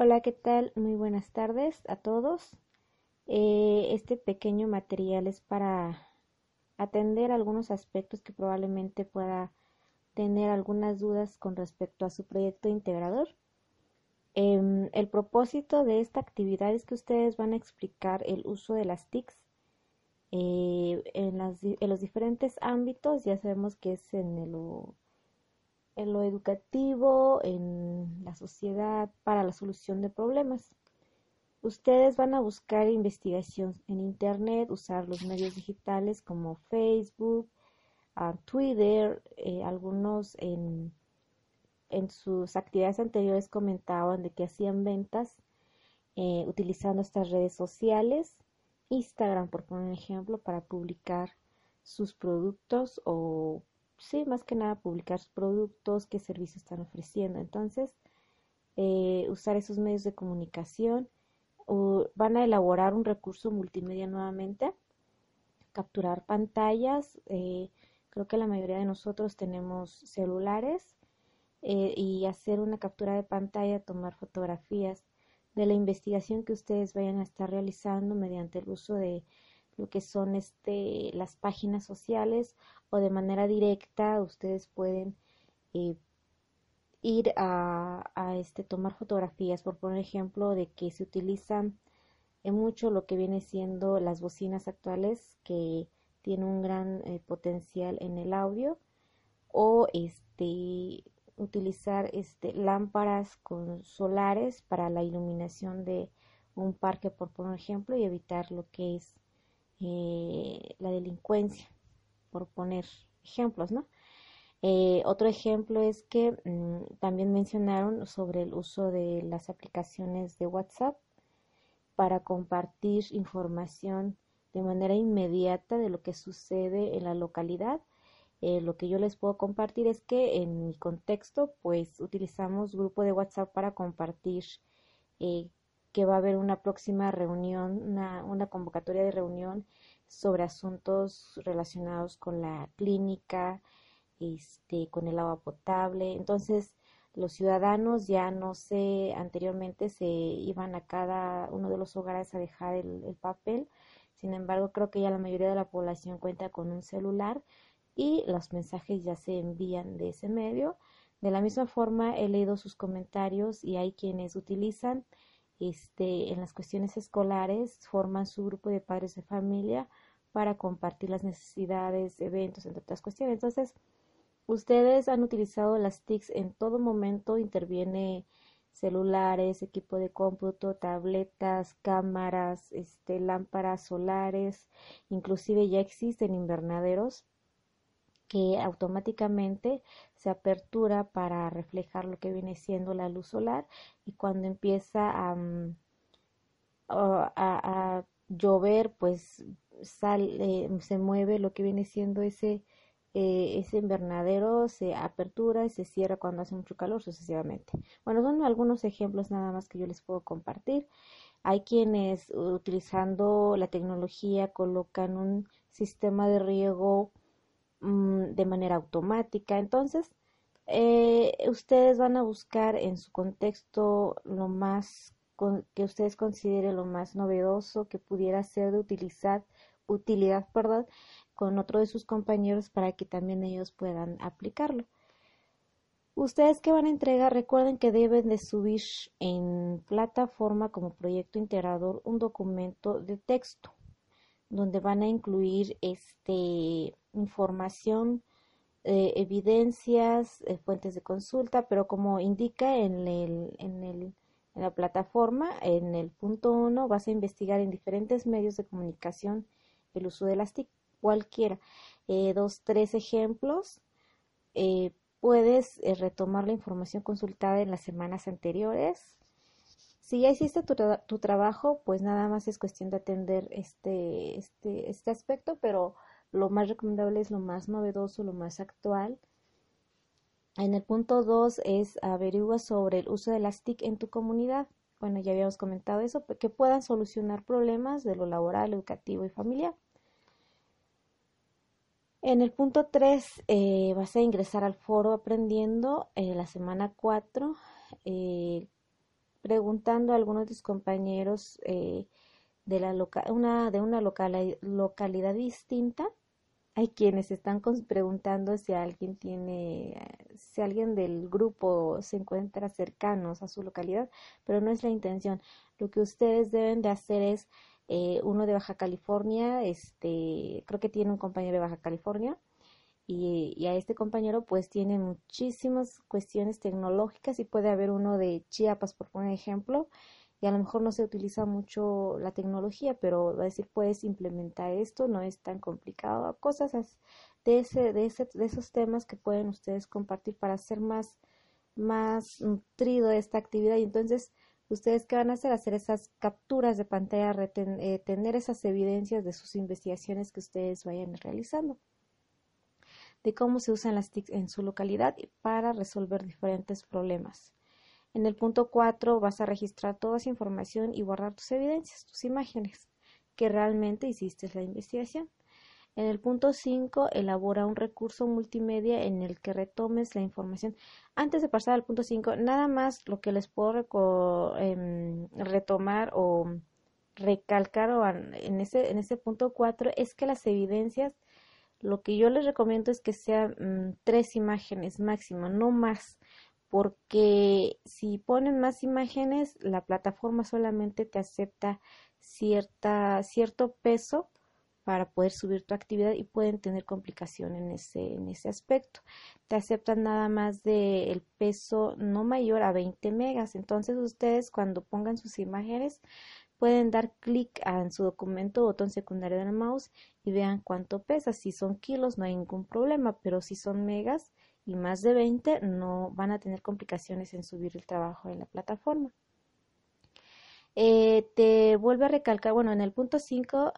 Hola, ¿qué tal? Muy buenas tardes a todos. Eh, este pequeño material es para atender algunos aspectos que probablemente pueda tener algunas dudas con respecto a su proyecto integrador. Em, el propósito de esta actividad es que ustedes van a explicar el uso de las TICs eh, en, en, los diferentes ámbitos. Ya sabemos que es en el en lo educativo, en la sociedad, para la solución de problemas. Ustedes van a buscar investigación en Internet, usar los medios digitales como Facebook, ah, Twitter, eh, algunos en, en, sus actividades anteriores comentaban de que hacían ventas eh, utilizando estas redes sociales, Instagram por poner ejemplo, para publicar sus productos o sí, más que nada publicar productos, qué servicios están ofreciendo. Entonces, eh, usar esos medios de comunicación. van a elaborar un recurso multimedia nuevamente, capturar pantallas. Eh, creo que la mayoría de nosotros tenemos celulares eh, y hacer una captura de pantalla, tomar fotografías de la investigación que ustedes vayan a estar realizando mediante el uso de lo que son este, las páginas sociales o de manera directa ustedes pueden eh, ir a, este, tomar fotografías, por poner ejemplo, de que se utilizan en mucho lo que viene siendo las bocinas actuales que tienen un gran eh, potencial en el audio o este utilizar este lámparas con solares para la iluminación de un parque por poner ejemplo y evitar lo que es eh, la delincuencia, por poner ejemplos, ¿no? Eh, otro ejemplo es que mm, también mencionaron sobre el uso de las aplicaciones de WhatsApp para compartir información de manera inmediata de lo que sucede en la localidad. Eh, lo que yo les puedo compartir es que en mi contexto, pues utilizamos grupo de WhatsApp para compartir que va a haber una próxima reunión, una, una convocatoria de reunión sobre asuntos relacionados con la clínica, este, con el agua potable. Entonces, los ciudadanos ya no sé, anteriormente se iban a cada uno de los hogares a dejar el, el, papel. Sin embargo, creo que ya la mayoría de la población cuenta con un celular y los mensajes ya se envían de ese medio. De la misma forma, he leído sus comentarios y hay quienes utilizan este, en las cuestiones escolares, forman su grupo de padres de familia para compartir las necesidades, eventos, entre otras cuestiones. Entonces, ustedes han utilizado las TICs en todo momento, interviene celulares, equipo de cómputo, tabletas, cámaras, este, lámparas solares, inclusive ya existen invernaderos que automáticamente se apertura para reflejar lo que viene siendo la luz solar y cuando empieza a, mm, a, llover pues sale, se mueve lo que viene siendo ese, eh, ese invernadero, se apertura y se cierra cuando hace mucho calor sucesivamente. Bueno, son algunos ejemplos nada más que yo les puedo compartir. Hay quienes utilizando la tecnología colocan un sistema de riego Mm, de manera automática. Entonces, eh, ustedes van a buscar en su contexto lo más que ustedes consideren lo más novedoso que pudiera ser de utilizar, utilidad perdón, con otro de sus compañeros para que también ellos puedan aplicarlo. Ustedes que van a entregar, recuerden que deben de subir en plataforma como proyecto integrador un documento de texto donde van a incluir este información, eh, evidencias, eh, fuentes de consulta, pero como indica en, el, en, el, en la plataforma, en el punto 1 vas a investigar en diferentes medios de comunicación el uso de las TIC, cualquiera. Eh, dos, tres ejemplos. puedes retomar la información consultada en las semanas anteriores si ya hiciste tu, trabajo, pues nada más es cuestión de atender este, este, este aspecto, pero lo más recomendable es lo más novedoso, lo más actual. En el punto 2 es averigua sobre el uso de las TIC en tu comunidad. Bueno, ya habíamos comentado eso, que puedan solucionar problemas de lo laboral, educativo y familiar. En el punto 3 eh, vas a ingresar al foro aprendiendo eh, la semana 4 preguntando a algunos de tus compañeros eh, de, la una, de una localidad distinta, hay quienes están preguntando si alguien tiene, si alguien del grupo se encuentra cercanos a su localidad, pero no es la intención. Lo que ustedes deben de hacer es eh, uno de Baja California, este, creo que tiene un compañero de Baja California, y, a este compañero pues tiene muchísimas cuestiones tecnológicas y puede haber uno de Chiapas por poner ejemplo y a lo mejor no se utiliza mucho la tecnología pero va a decir puedes implementar esto no es tan complicado cosas de ese de ese de esos temas que pueden ustedes compartir para hacer más más nutrido esta actividad. Y entonces ustedes qué van a hacer hacer esas capturas de pantalla eh, tener esas evidencias de sus investigaciones que ustedes vayan realizando de cómo se usan las TIC en su localidad para resolver diferentes problemas. En el punto 4 vas a registrar toda esa información y guardar tus evidencias, tus imágenes, que realmente hiciste la investigación. En el punto 5, elabora un recurso multimedia en el que retomes la información. Antes de pasar al punto 5, nada más lo que les puedo em, retomar o recalcar en, ese, en ese punto 4 es que las evidencias lo que yo les recomiendo es que sean mm, tres imágenes máximo, no más, porque si ponen más imágenes, la plataforma solamente te acepta cierta, cierto peso para poder subir tu actividad y pueden tener complicación en ese, en ese aspecto. Te aceptan nada más del el peso no mayor a 20 megas. Entonces ustedes cuando pongan sus imágenes pueden dar clic en su documento botón secundario del mouse y vean cuánto pesa. Si son kilos no hay ningún problema, pero si son megas y más de 20 no van a tener complicaciones en subir el trabajo en la plataforma. Eh, te vuelve a recalcar, bueno, en el punto 5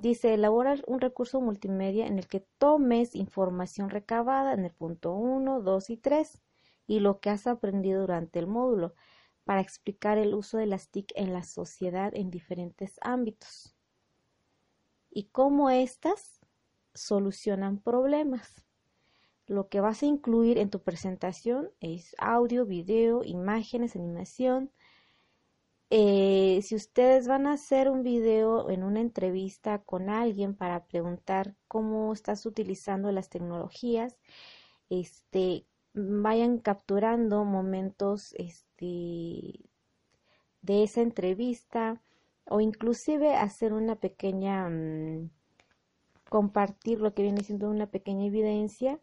dice elaborar un recurso multimedia en el que tomes información recabada en el punto 1, 2 y 3 y lo que has aprendido durante el módulo para explicar el uso de las TIC en la sociedad en diferentes ámbitos y cómo éstas solucionan problemas. Lo que vas a incluir en tu presentación es audio, video, imágenes, animación. Eh, si ustedes van a hacer un video en una entrevista con alguien para preguntar cómo estás utilizando las tecnologías, este, vayan capturando momentos este, de esa entrevista o inclusive hacer una pequeña mm, compartir lo que viene siendo una pequeña evidencia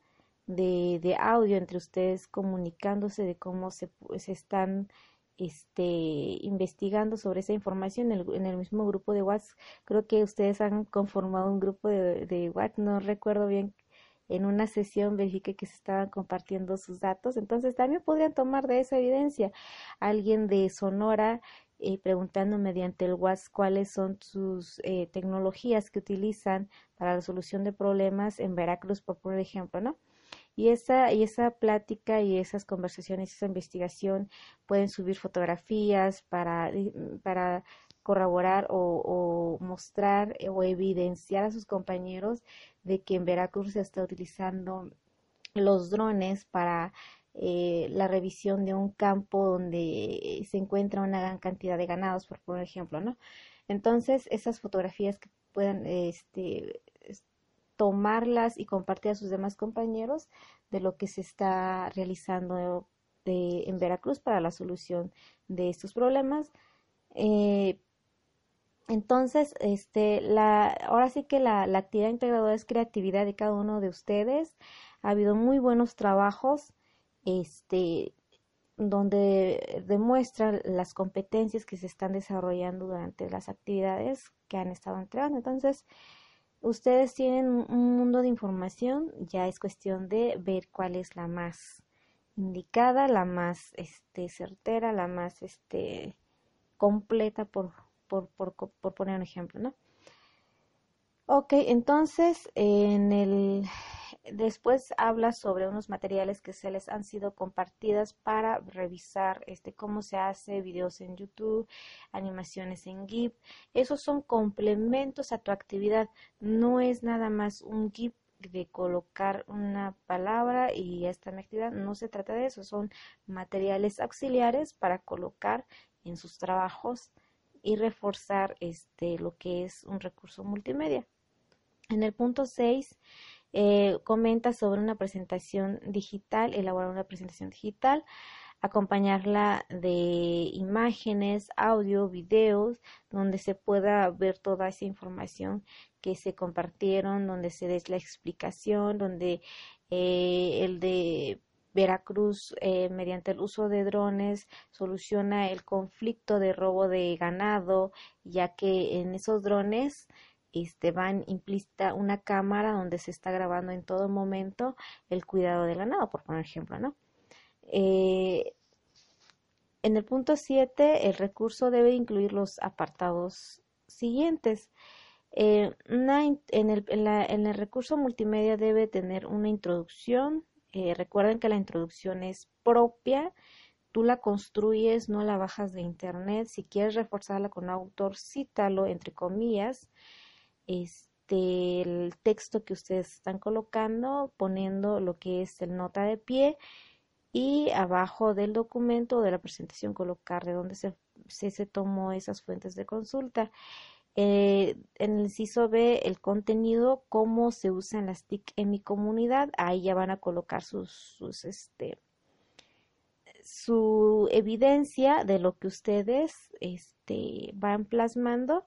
de, de audio entre ustedes comunicándose de cómo se, se están este, investigando sobre esa información en el, en el, mismo grupo de WhatsApp. Creo que ustedes han conformado un grupo de, de WhatsApp, no recuerdo bien en una sesión verifique que se estaban compartiendo sus datos, entonces también podrían tomar de esa evidencia. Alguien de Sonora eh, preguntando mediante el WhatsApp cuáles son sus eh, tecnologías que utilizan para la solución de problemas en Veracruz, por poner ejemplo, ¿no? Y esa, y esa plática y esas conversaciones, esa investigación pueden subir fotografías para, para corroborar o, mostrar eh, o evidenciar a sus compañeros de que en Veracruz se está utilizando los drones para eh, la revisión de un campo donde se encuentra una gran cantidad de ganados, por ejemplo, ¿no? Entonces, esas fotografías que puedan este, tomarlas y compartir a sus demás compañeros de lo que se está realizando de, en Veracruz para la solución de estos problemas. Eh, entonces, este, la, ahora sí que la, la actividad integradora es creatividad de cada uno de ustedes. Ha habido muy buenos trabajos, este, donde demuestran las competencias que se están desarrollando durante las actividades que han estado entregando. Entonces, ustedes tienen un mundo de información, ya es cuestión de ver cuál es la más indicada, la más este, certera, la más este, completa por, por, poner un ejemplo, ¿no? Ok, entonces en el después habla sobre unos materiales que se les han sido compartidas para revisar este cómo se hace videos en YouTube, animaciones en GIF. Esos son complementos a tu actividad, no es nada más un GIF de colocar una palabra y esta actividad. No se trata de eso, son materiales auxiliares para colocar en sus trabajos y reforzar este, lo que es un recurso multimedia. En el punto 6 eh, comenta sobre una presentación digital, elaborar una presentación digital, acompañarla de imágenes, audio, videos, donde se pueda ver toda esa información que se compartieron, donde se des la explicación, donde eh, el de Veracruz, eh, mediante el uso de drones, soluciona el conflicto de robo de ganado, ya que en esos drones este, van implícita una cámara donde se está grabando en todo momento el cuidado del ganado, por poner ejemplo, ¿no? Eh, en el punto 7, el recurso debe incluir los apartados siguientes. Eh, en, el, recurso multimedia debe tener una introducción. Eh, recuerden que la introducción es propia. Tú la construyes, no la bajas de internet. Si quieres reforzarla con autor, cítalo entre comillas. Este, el texto que ustedes están colocando, poniendo lo que es el nota de pie y abajo del documento o de la presentación colocar de dónde se, se tomó esas fuentes de consulta. Eh, en el inciso B, el contenido, cómo se usan las TIC en mi comunidad. Ahí ya van a colocar sus, sus este, su evidencia de lo que ustedes este, van plasmando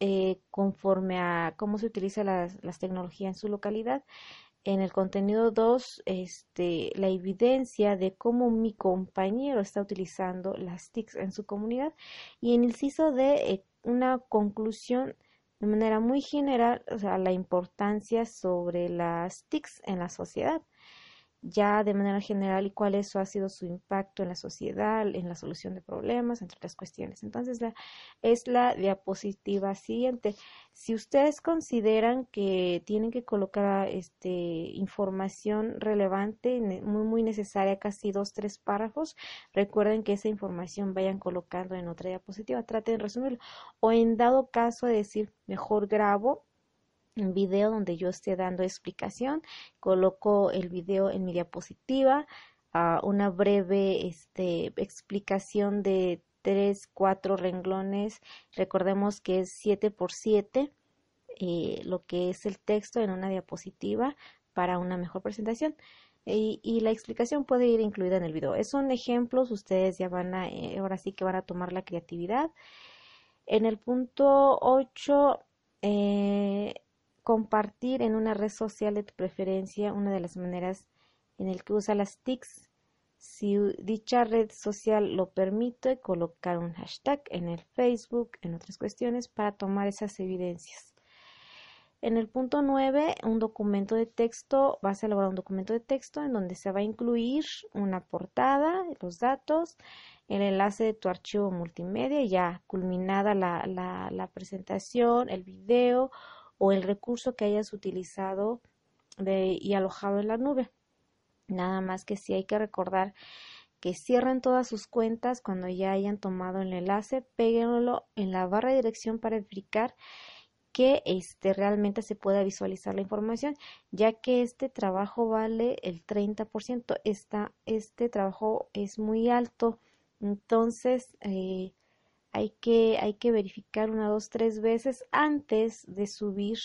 eh, conforme a cómo se utiliza las, las tecnologías en su localidad. En el contenido 2, este, la evidencia de cómo mi compañero está utilizando las TICs en su comunidad. Y en el CISO D, una conclusión de manera muy general, o sea, la importancia sobre las TICs en la sociedad ya de manera general y cuál eso ha sido su impacto en la sociedad, en la solución de problemas, entre otras cuestiones. Entonces, la, es la diapositiva siguiente. Si ustedes consideran que tienen que colocar este, información relevante, muy, muy necesaria, casi dos, tres párrafos, recuerden que esa información vayan colocando en otra diapositiva, traten de resumirlo. O en dado caso de decir, mejor grabo video donde yo esté dando explicación, coloco el video en mi diapositiva, uh, una breve este, explicación de tres, cuatro renglones, recordemos que es 7 por 7 eh, lo que es el texto en una diapositiva para una mejor presentación. Y, y, la explicación puede ir incluida en el video. Es un ejemplo, ustedes ya van a, eh, ahora sí que van a tomar la creatividad. En el punto 8, eh, compartir en una red social de tu preferencia una de las maneras en el que usa las TICs. Si dicha red social lo permite, colocar un hashtag en el Facebook, en otras cuestiones, para tomar esas evidencias. En el punto 9, un documento de texto, vas a elaborar un documento de texto en donde se va a incluir una portada, los datos, el enlace de tu archivo multimedia, ya culminada la, la, la presentación, el video o el recurso que hayas utilizado y alojado en la nube. Nada más que si hay que recordar que cierren todas sus cuentas cuando ya hayan tomado el enlace, péguenlo en la barra de dirección para verificar que este, realmente se pueda visualizar la información, ya que este trabajo vale el 30%. Esta, este trabajo es muy alto, entonces eh, hay que, hay que verificar una, dos, tres veces antes de subir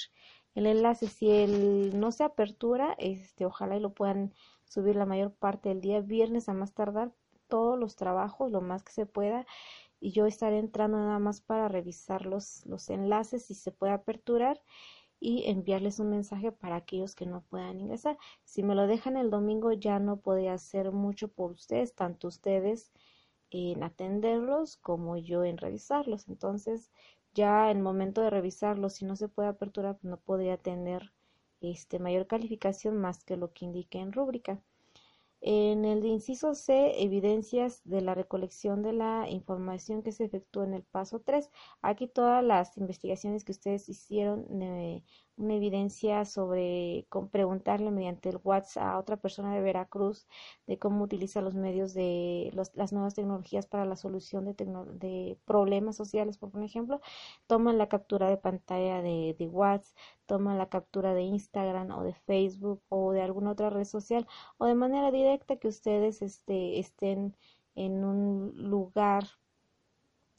el enlace. Si el no se apertura, este, ojalá y lo puedan subir la mayor parte del día, viernes a más tardar, todos los trabajos, lo más que se pueda. Y yo estaré entrando nada más para revisar los, los enlaces si se puede aperturar y enviarles un mensaje para aquellos que no puedan ingresar. Si me lo dejan el domingo ya no podría hacer mucho por ustedes, tanto ustedes en atenderlos como yo en revisarlos. Entonces, ya en momento de revisarlos, si no se puede aperturar, pues no podría tener este, mayor calificación más que lo que indique en rúbrica. En el inciso C, evidencias de la recolección de la información que se efectuó en el paso 3. Aquí todas las investigaciones que ustedes hicieron, una evidencia sobre preguntarle mediante el WhatsApp a otra persona de Veracruz de cómo utiliza los medios de las nuevas tecnologías para la solución de, de, problemas sociales, por ejemplo, toman la captura de pantalla de, de WhatsApp, toman la captura de Instagram o de Facebook o de alguna otra red social o de manera directa que ustedes este, estén en un lugar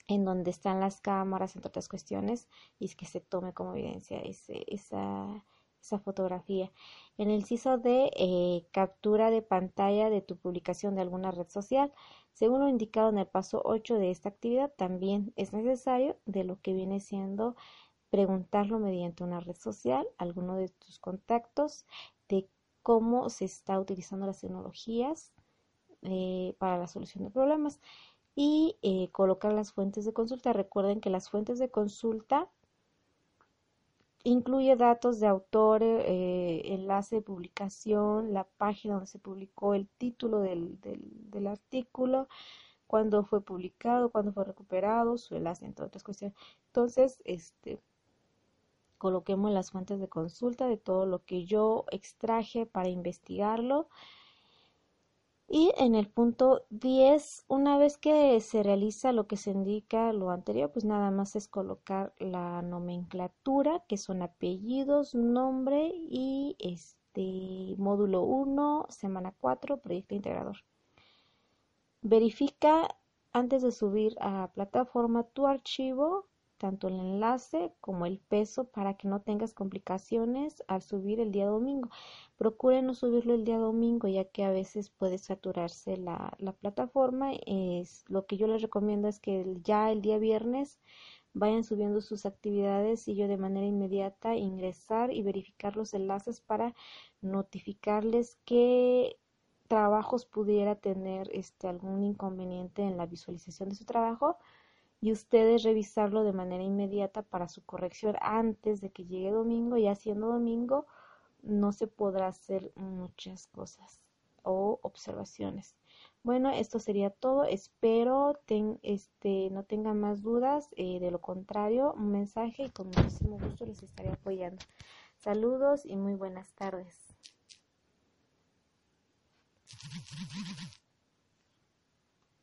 en donde están las cámaras, entre otras cuestiones, y que se tome como evidencia ese, esa, esa fotografía. En el CISO de eh, captura de pantalla de tu publicación de alguna red social, según lo indicado en el paso 8 de esta actividad, también es necesario de lo que viene siendo preguntarlo mediante una red social, alguno de tus contactos, de cómo se está utilizando las tecnologías eh, para la solución de problemas y eh, colocar las fuentes de consulta. Recuerden que las fuentes de consulta incluye datos de autor, eh, enlace de publicación, la página donde se publicó, el título del, del, artículo, cuándo fue publicado, cuándo fue recuperado, su enlace, entre otras cuestiones. Entonces, este, coloquemos las fuentes de consulta de todo lo que yo extraje para investigarlo y en el punto 10, una vez que se realiza lo que se indica lo anterior, pues nada más es colocar la nomenclatura, que son apellidos, nombre y este módulo 1, semana 4, proyecto integrador. Verifica antes de subir a plataforma tu archivo tanto el enlace como el peso para que no tengas complicaciones al subir el día domingo. Procure no subirlo el día domingo ya que a veces puede saturarse la, la plataforma. Es, lo que yo les recomiendo es que ya el día viernes vayan subiendo sus actividades y yo de manera inmediata ingresar y verificar los enlaces para notificarles que trabajos pudiera tener este algún inconveniente en la visualización de su trabajo y ustedes revisarlo de manera inmediata para su corrección antes de que llegue domingo. Ya siendo domingo no se podrá hacer muchas cosas o observaciones. Bueno, esto sería todo. Espero este, no tengan más dudas. Eh, de lo contrario, un mensaje y con muchísimo gusto les estaré apoyando. Saludos y muy buenas tardes.